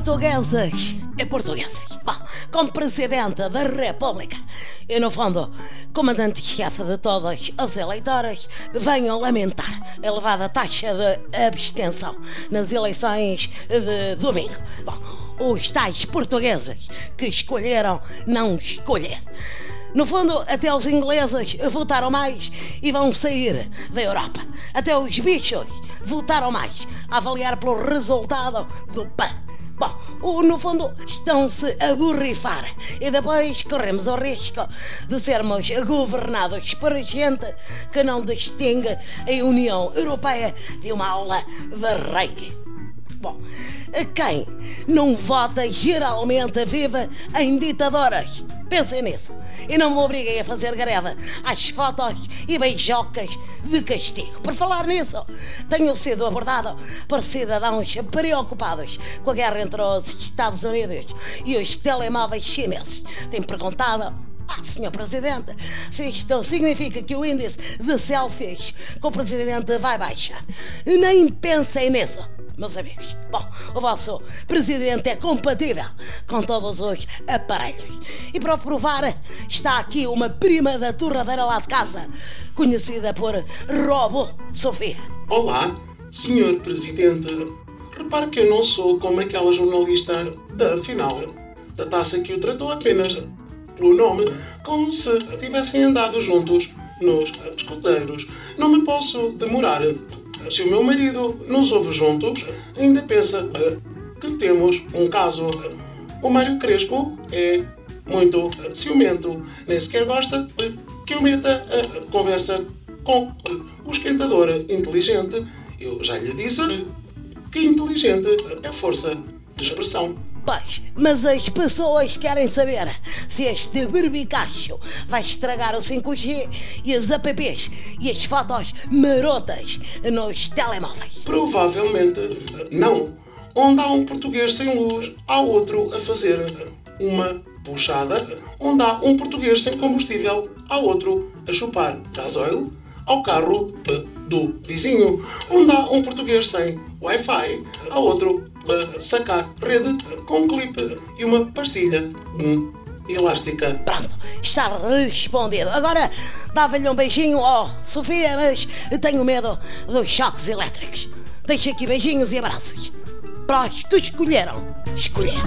portuguesas e portuguesas. Bom, como Presidente da República e, no fundo, Comandante-Chefe de todas as eleitoras, venham lamentar a elevada taxa de abstenção nas eleições de domingo. Bom, os tais portugueses que escolheram não escolher. No fundo, até os ingleses votaram mais e vão sair da Europa. Até os bichos votaram mais a avaliar pelo resultado do PAN. No fundo, estão-se a borrifar e depois corremos o risco de sermos governados por gente que não distingue a União Europeia de uma aula de reiki. Bom, quem não vota geralmente vive em ditadoras. Pensem nisso. E não me obriguem a fazer greve às fotos e beijocas de castigo. Por falar nisso, tenho sido abordado por cidadãos preocupados com a guerra entre os Estados Unidos e os telemóveis chineses. Têm perguntado ah, senhor Presidente, se isto significa que o índice de selfies com o Presidente vai baixar. Nem pensem nisso meus amigos. Bom, o vosso presidente é compatível com todos os aparelhos. E para provar, está aqui uma prima da torradeira lá de casa, conhecida por Robo Sofia. Olá, senhor presidente. Repare que eu não sou como aquela jornalista da final da taça que o tratou apenas pelo nome, como se tivessem andado juntos nos escuteiros. Não me posso demorar se o meu marido nos ouve juntos, ainda pensa que temos um caso. O Mário Crespo é muito ciumento, nem sequer gosta que eu meta a conversa com o esquentador inteligente. Eu já lhe disse que inteligente é força de expressão. Pois, mas as pessoas querem saber se este berbicacho vai estragar o 5G e as apps e as fotos marotas nos telemóveis. Provavelmente não. Onde há um português sem luz, há outro a fazer uma puxada. Onde há um português sem combustível, há outro a chupar gasóleo ao carro do vizinho. Onde há um português sem Wi-Fi, há outro sacar rede com um clipe e uma pastilha hum, elástica. Pronto, está respondido. Agora dava-lhe um beijinho, oh, Sofia, mas tenho medo dos choques elétricos. Deixa aqui beijinhos e abraços. Para os que escolheram, escolher.